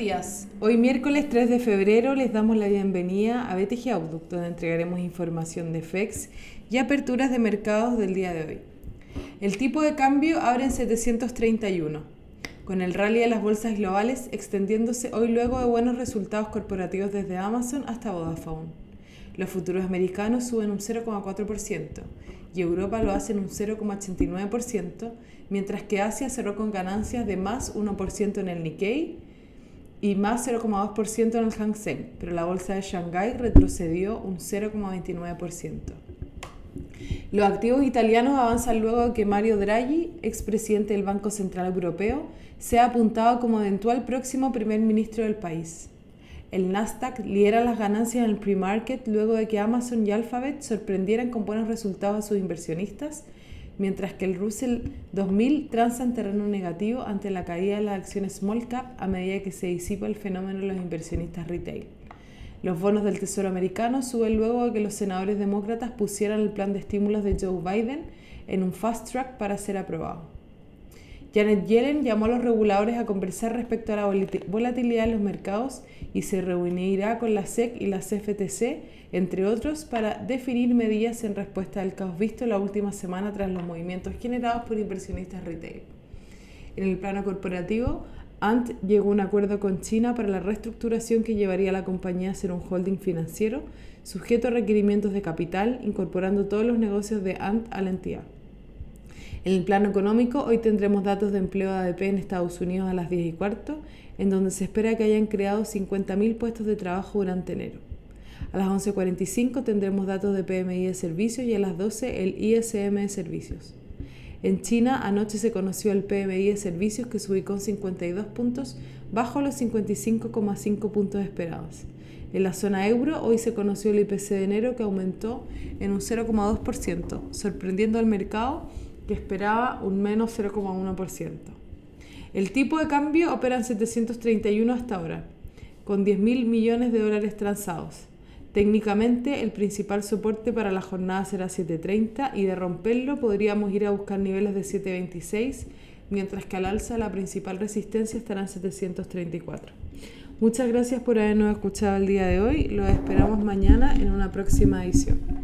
días. Hoy miércoles 3 de febrero les damos la bienvenida a BTG Outlook, donde entregaremos información de FEX y aperturas de mercados del día de hoy. El tipo de cambio abre en 731, con el rally de las bolsas globales extendiéndose hoy luego de buenos resultados corporativos desde Amazon hasta Vodafone. Los futuros americanos suben un 0,4% y Europa lo hace en un 0,89%, mientras que Asia cerró con ganancias de más 1% en el Nikkei y más 0,2% en el Hang Seng, pero la bolsa de Shanghái retrocedió un 0,29%. Los activos italianos avanzan luego de que Mario Draghi, expresidente del Banco Central Europeo, sea apuntado como eventual próximo primer ministro del país. El Nasdaq lidera las ganancias en el pre-market luego de que Amazon y Alphabet sorprendieran con buenos resultados a sus inversionistas mientras que el Russell 2000 transa en terreno negativo ante la caída de las acciones small cap a medida que se disipa el fenómeno de los inversionistas retail. Los bonos del Tesoro americano suben luego de que los senadores demócratas pusieran el plan de estímulos de Joe Biden en un fast track para ser aprobado. Janet Yellen llamó a los reguladores a conversar respecto a la volatilidad de los mercados y se reunirá con la SEC y la CFTC, entre otros, para definir medidas en respuesta al caos visto la última semana tras los movimientos generados por inversionistas retail. En el plano corporativo, Ant llegó a un acuerdo con China para la reestructuración que llevaría a la compañía a ser un holding financiero sujeto a requerimientos de capital, incorporando todos los negocios de Ant a la entidad. En el plano económico, hoy tendremos datos de empleo de ADP en Estados Unidos a las 10 y cuarto, en donde se espera que hayan creado 50.000 puestos de trabajo durante enero. A las 11.45 tendremos datos de PMI de servicios y a las 12 el ISM de servicios. En China anoche se conoció el PMI de servicios que se ubicó en 52 puntos bajo los 55,5 puntos esperados. En la zona euro hoy se conoció el IPC de enero que aumentó en un 0,2%, sorprendiendo al mercado que esperaba un menos 0,1%. El tipo de cambio opera en 731 hasta ahora, con 10.000 millones de dólares transados. Técnicamente, el principal soporte para la jornada será 7.30 y de romperlo podríamos ir a buscar niveles de 7.26, mientras que al alza la principal resistencia estará en 734. Muchas gracias por habernos escuchado el día de hoy. Los esperamos mañana en una próxima edición.